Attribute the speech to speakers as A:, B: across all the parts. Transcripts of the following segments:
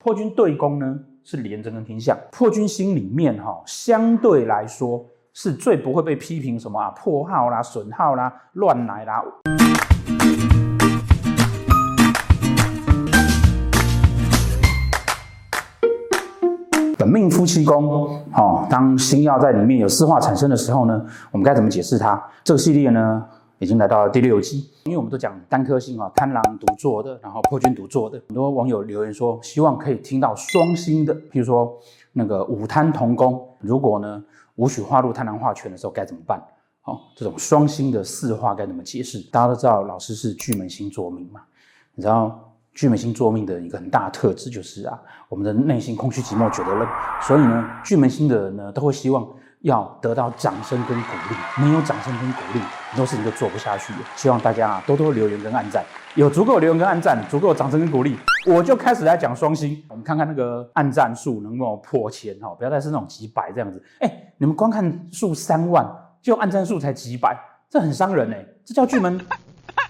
A: 破军对宫呢是廉贞跟天相，破军心里面哈相对来说是最不会被批评什么啊破耗啦、损耗啦、乱来啦。本命夫妻宫，哈，当星曜在里面有四化产生的时候呢，我们该怎么解释它？这个系列呢？已经来到了第六集，因为我们都讲单颗星啊，贪狼独坐的，然后破军独坐的。很多网友留言说，希望可以听到双星的，譬如说那个五贪同宫，如果呢武曲化禄贪狼化权的时候该怎么办？好，这种双星的四化该怎么解释？大家都知道，老师是巨门星座命嘛，你知道巨门星座命的一个很大的特质就是啊，我们的内心空虚寂寞觉得冷，所以呢，巨门星的人呢都会希望。要得到掌声跟鼓励，没有掌声跟鼓励，很多事情就做不下去。希望大家啊多多留言跟按赞，有足够留言跟按赞，足够掌声跟鼓励，我就开始来讲双星。我们看看那个按赞数能不能破千哈，不要再是那种几百这样子。哎，你们观看数三万，就按赞数才几百，这很伤人哎，这叫巨门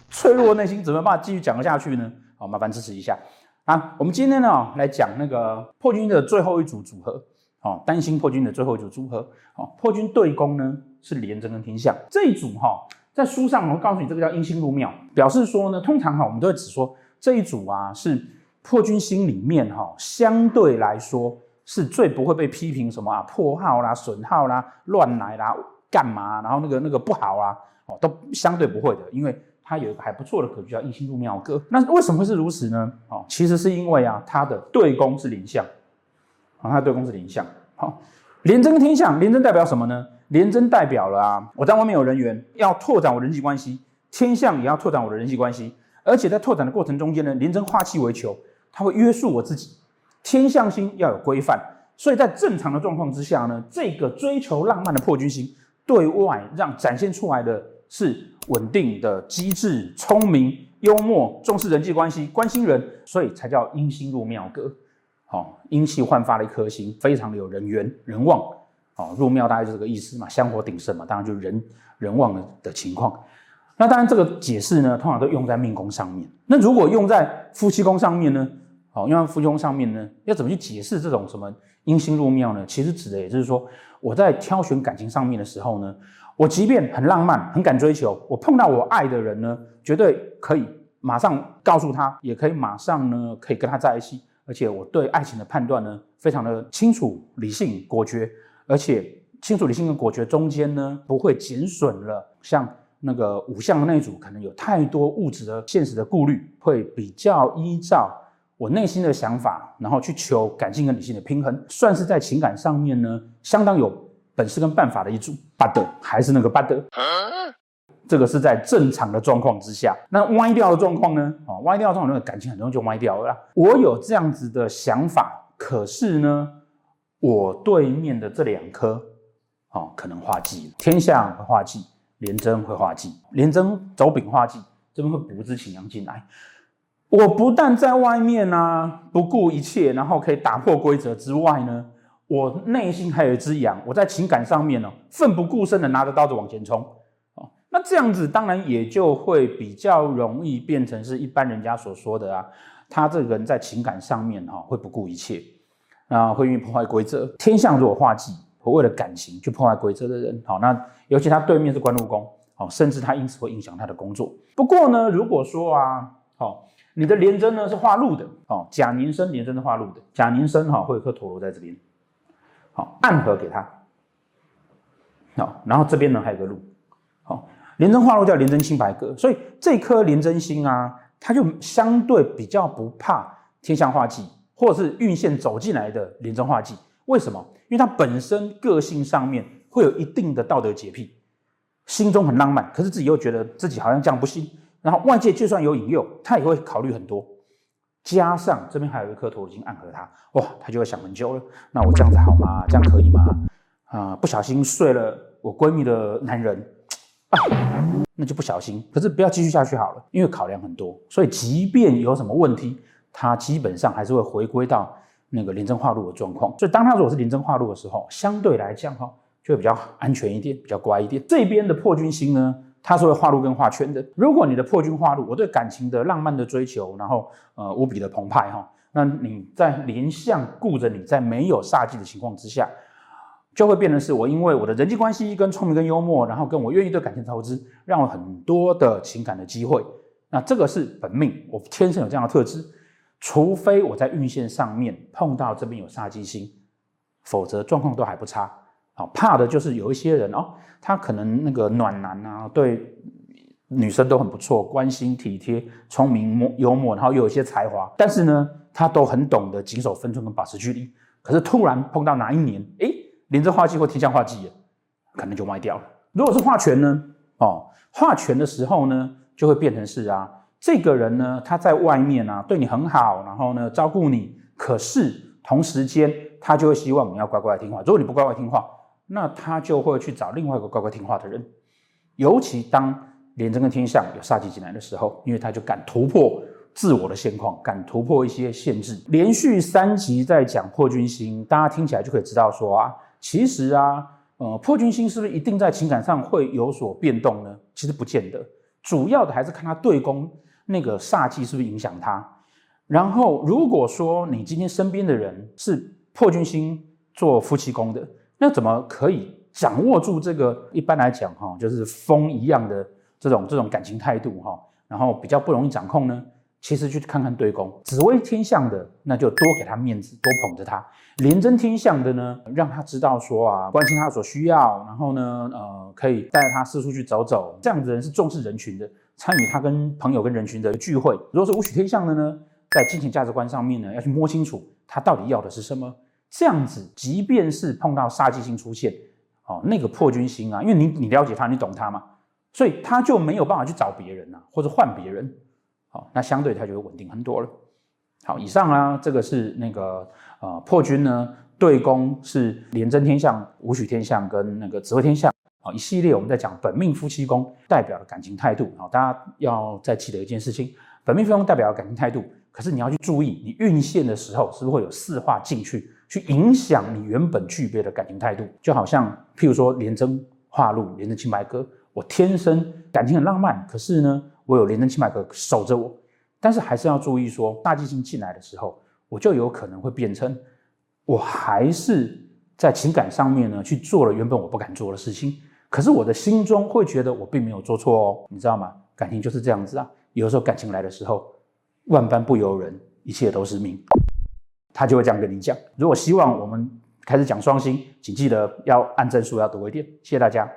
A: 脆弱内心，怎么办法继续讲下去呢？好，麻烦支持一下啊。我们今天呢来讲那个破军的最后一组组合。哦，单星破军的最后一组组合，哦，破军对宫呢是廉贞跟天相这一组哈，在书上我会告诉你，这个叫阴星入庙，表示说呢，通常哈我们都会只说这一组啊是破军星里面哈相对来说是最不会被批评什么啊破耗啦、损耗啦、乱来啦、干嘛，然后那个那个不好啊，哦都相对不会的，因为它有一个还不错的格局叫阴星入庙格。那为什么会是如此呢？哦，其实是因为啊它的对宫是廉相。啊，它对宫是廉相，好，廉贞跟天相，廉贞代表什么呢？廉贞代表了啊，我在外面有人缘，要拓展我人际关系；天相也要拓展我的人际关系，而且在拓展的过程中间呢，廉贞化气为囚，它会约束我自己。天相星要有规范，所以在正常的状况之下呢，这个追求浪漫的破军星，对外让展现出来的是稳定的、机智、聪明、幽默、重视人际关系、关心人，所以才叫阴星入庙格。好，阴气焕发的一颗星，非常的有人缘、人旺。好，入庙大概就这个意思嘛，香火鼎盛嘛，当然就是人人旺的的情况。那当然这个解释呢，通常都用在命宫上面。那如果用在夫妻宫上面呢？好，用在夫妻宫上面呢，要怎么去解释这种什么阴星入庙呢？其实指的也就是说，我在挑选感情上面的时候呢，我即便很浪漫、很敢追求，我碰到我爱的人呢，绝对可以马上告诉他，也可以马上呢，可以跟他在一起。而且我对爱情的判断呢，非常的清楚、理性、果决，而且清楚、理性跟果决中间呢，不会减损了像那个五项的那一组，可能有太多物质的现实的顾虑，会比较依照我内心的想法，然后去求感性跟理性的平衡，算是在情感上面呢，相当有本事跟办法的一组。巴德还是那个巴德。这个是在正常的状况之下，那歪掉的状况呢？啊，歪掉的状况，那个感情很容易就歪掉了啦。我有这样子的想法，可是呢，我对面的这两颗，哦，可能化忌了，天相会化忌，廉贞会化忌，廉贞走丙化忌，这边会补之擎羊进来。我不但在外面呢、不顾一切，然后可以打破规则之外呢，我内心还有一只羊，我在情感上面呢，奋不顾身的拿着刀子往前冲。那这样子当然也就会比较容易变成是一般人家所说的啊，他这个人在情感上面哈会不顾一切，啊会愿意破坏规则。天象如果化忌，会为了感情去破坏规则的人，好，那尤其他对面是官禄宫，好，甚至他因此会影响他的工作。不过呢，如果说啊，好，你的廉贞呢是化禄的，哦，甲年生廉贞是化禄的，甲年生哈会有颗陀螺在这边，好，暗合给他，好，然后这边呢还有个禄，好。廉贞化禄叫廉贞清白格，所以这颗廉贞星啊，它就相对比较不怕天象化忌，或者是运线走进来的廉贞化忌。为什么？因为它本身个性上面会有一定的道德洁癖，心中很浪漫，可是自己又觉得自己好像这样不行。然后外界就算有引诱，他也会考虑很多。加上这边还有一颗陀罗星暗合他，哇，他就会想很久了。那我这样子好吗？这样可以吗？啊、不小心睡了我闺蜜的男人。啊，那就不小心，可是不要继续下去好了，因为考量很多，所以即便有什么问题，他基本上还是会回归到那个临阵化路的状况。所以当他如果是临阵化路的时候，相对来讲哈，就会比较安全一点，比较乖一点。这边的破军星呢，它是会化路跟化圈的。如果你的破军化路，我对感情的浪漫的追求，然后呃无比的澎湃哈，那你在廉相顾着你，在没有煞忌的情况之下，就会变成是我因为我的人际关系跟聪明跟幽默，然后跟我愿意对感情投资，让我很多的情感的机会。那这个是本命，我天生有这样的特质，除非我在运线上面碰到这边有煞忌星，否则状况都还不差。好，怕的就是有一些人哦，他可能那个暖男啊，对。女生都很不错，关心体贴、聪明、幽默，然后又有一些才华，但是呢，他都很懂得谨守分寸跟保持距离。可是突然碰到哪一年，诶，廉贞化忌或天相化忌，可能就歪掉了。如果是化权呢？哦，化权的时候呢，就会变成是啊，这个人呢，他在外面啊，对你很好，然后呢，照顾你，可是同时间他就会希望你要乖乖听话。如果你不乖乖听话，那他就会去找另外一个乖乖听话的人，尤其当。廉贞跟天相有煞忌进来的时候，因为他就敢突破自我的现况，敢突破一些限制。连续三集在讲破军星，大家听起来就可以知道说啊，其实啊，呃，破军星是不是一定在情感上会有所变动呢？其实不见得，主要的还是看他对宫那个煞气是不是影响他。然后，如果说你今天身边的人是破军星做夫妻宫的，那怎么可以掌握住这个？一般来讲，哈，就是风一样的。这种这种感情态度哈，然后比较不容易掌控呢。其实去看看对宫，紫微天相的，那就多给他面子，多捧着他；廉贞天相的呢，让他知道说啊，关心他所需要，然后呢，呃，可以带他四处去走走。这样子的人是重视人群的，参与他跟朋友跟人群的聚会。如果是武曲天相的呢，在金钱价值观上面呢，要去摸清楚他到底要的是什么。这样子，即便是碰到煞忌星出现，哦，那个破军星啊，因为你你了解他，你懂他嘛。所以他就没有办法去找别人、啊，或者换别人，好，那相对它就会稳定很多了。好，以上啊，这个是那个呃破军呢，对宫是廉贞天相、武曲天相跟那个紫微天相，啊，一系列我们在讲本命夫妻宫代表的感情态度，好，大家要再记得一件事情，本命夫妻宫代表的感情态度，可是你要去注意，你运线的时候是不是会有四化进去，去影响你原本具备的感情态度，就好像譬如说廉贞化禄、廉贞清白歌。我天生感情很浪漫，可是呢，我有廉贞清白格守着我，但是还是要注意说，大忌星进来的时候，我就有可能会变成，我还是在情感上面呢去做了原本我不敢做的事情，可是我的心中会觉得我并没有做错哦，你知道吗？感情就是这样子啊，有的时候感情来的时候，万般不由人，一切都是命，他就会这样跟你讲。如果希望我们开始讲双星，请记得要按正数要多一点，谢谢大家。